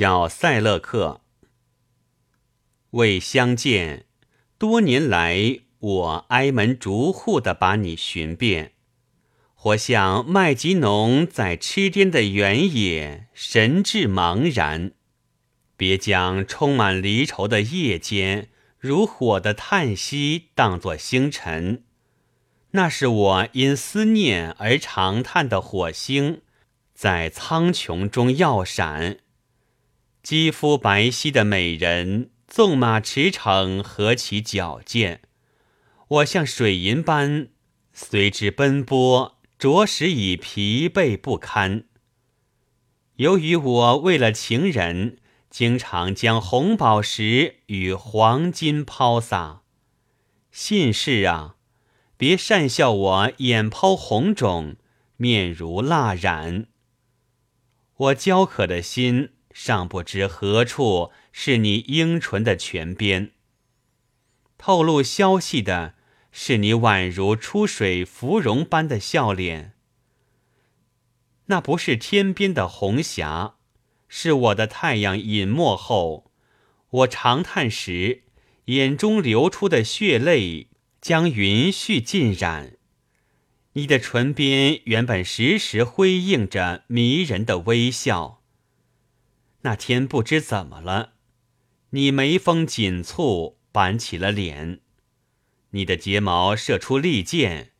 小塞勒克未相见，多年来我挨门逐户的把你寻遍，或像麦吉农在痴癫的原野，神志茫然。别将充满离愁的夜间，如火的叹息当作星辰，那是我因思念而长叹的火星，在苍穹中耀闪。肌肤白皙的美人，纵马驰骋，何其矫健！我像水银般随之奔波，着实已疲惫不堪。由于我为了情人。经常将红宝石与黄金抛洒，信士啊，别讪笑我眼抛红肿，面如蜡染。我焦渴的心尚不知何处是你樱唇的泉边。透露消息的是你宛如出水芙蓉般的笑脸，那不是天边的红霞。是我的太阳隐没后，我长叹时，眼中流出的血泪将云絮浸染。你的唇边原本时时辉映着迷人的微笑。那天不知怎么了，你眉峰紧蹙，板起了脸，你的睫毛射出利箭，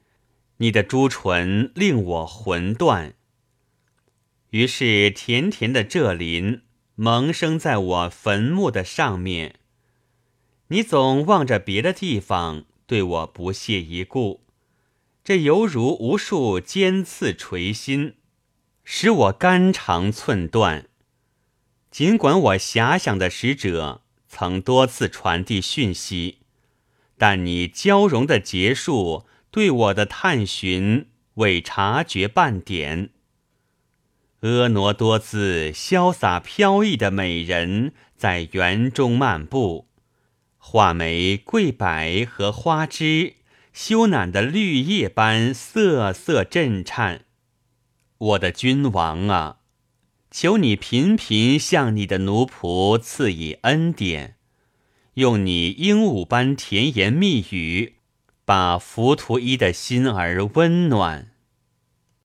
你的朱唇令我魂断。于是，甜甜的这林萌生在我坟墓的上面。你总望着别的地方，对我不屑一顾，这犹如无数尖刺锤心，使我肝肠寸断。尽管我遐想的使者曾多次传递讯息，但你交融的结束，对我的探寻未察觉半点。婀娜多姿、潇洒飘逸的美人在园中漫步，画眉、桂柏和花枝，羞赧的绿叶般瑟瑟震颤。我的君王啊，求你频频向你的奴仆赐以恩典，用你鹦鹉般甜言蜜语，把浮屠一的心儿温暖。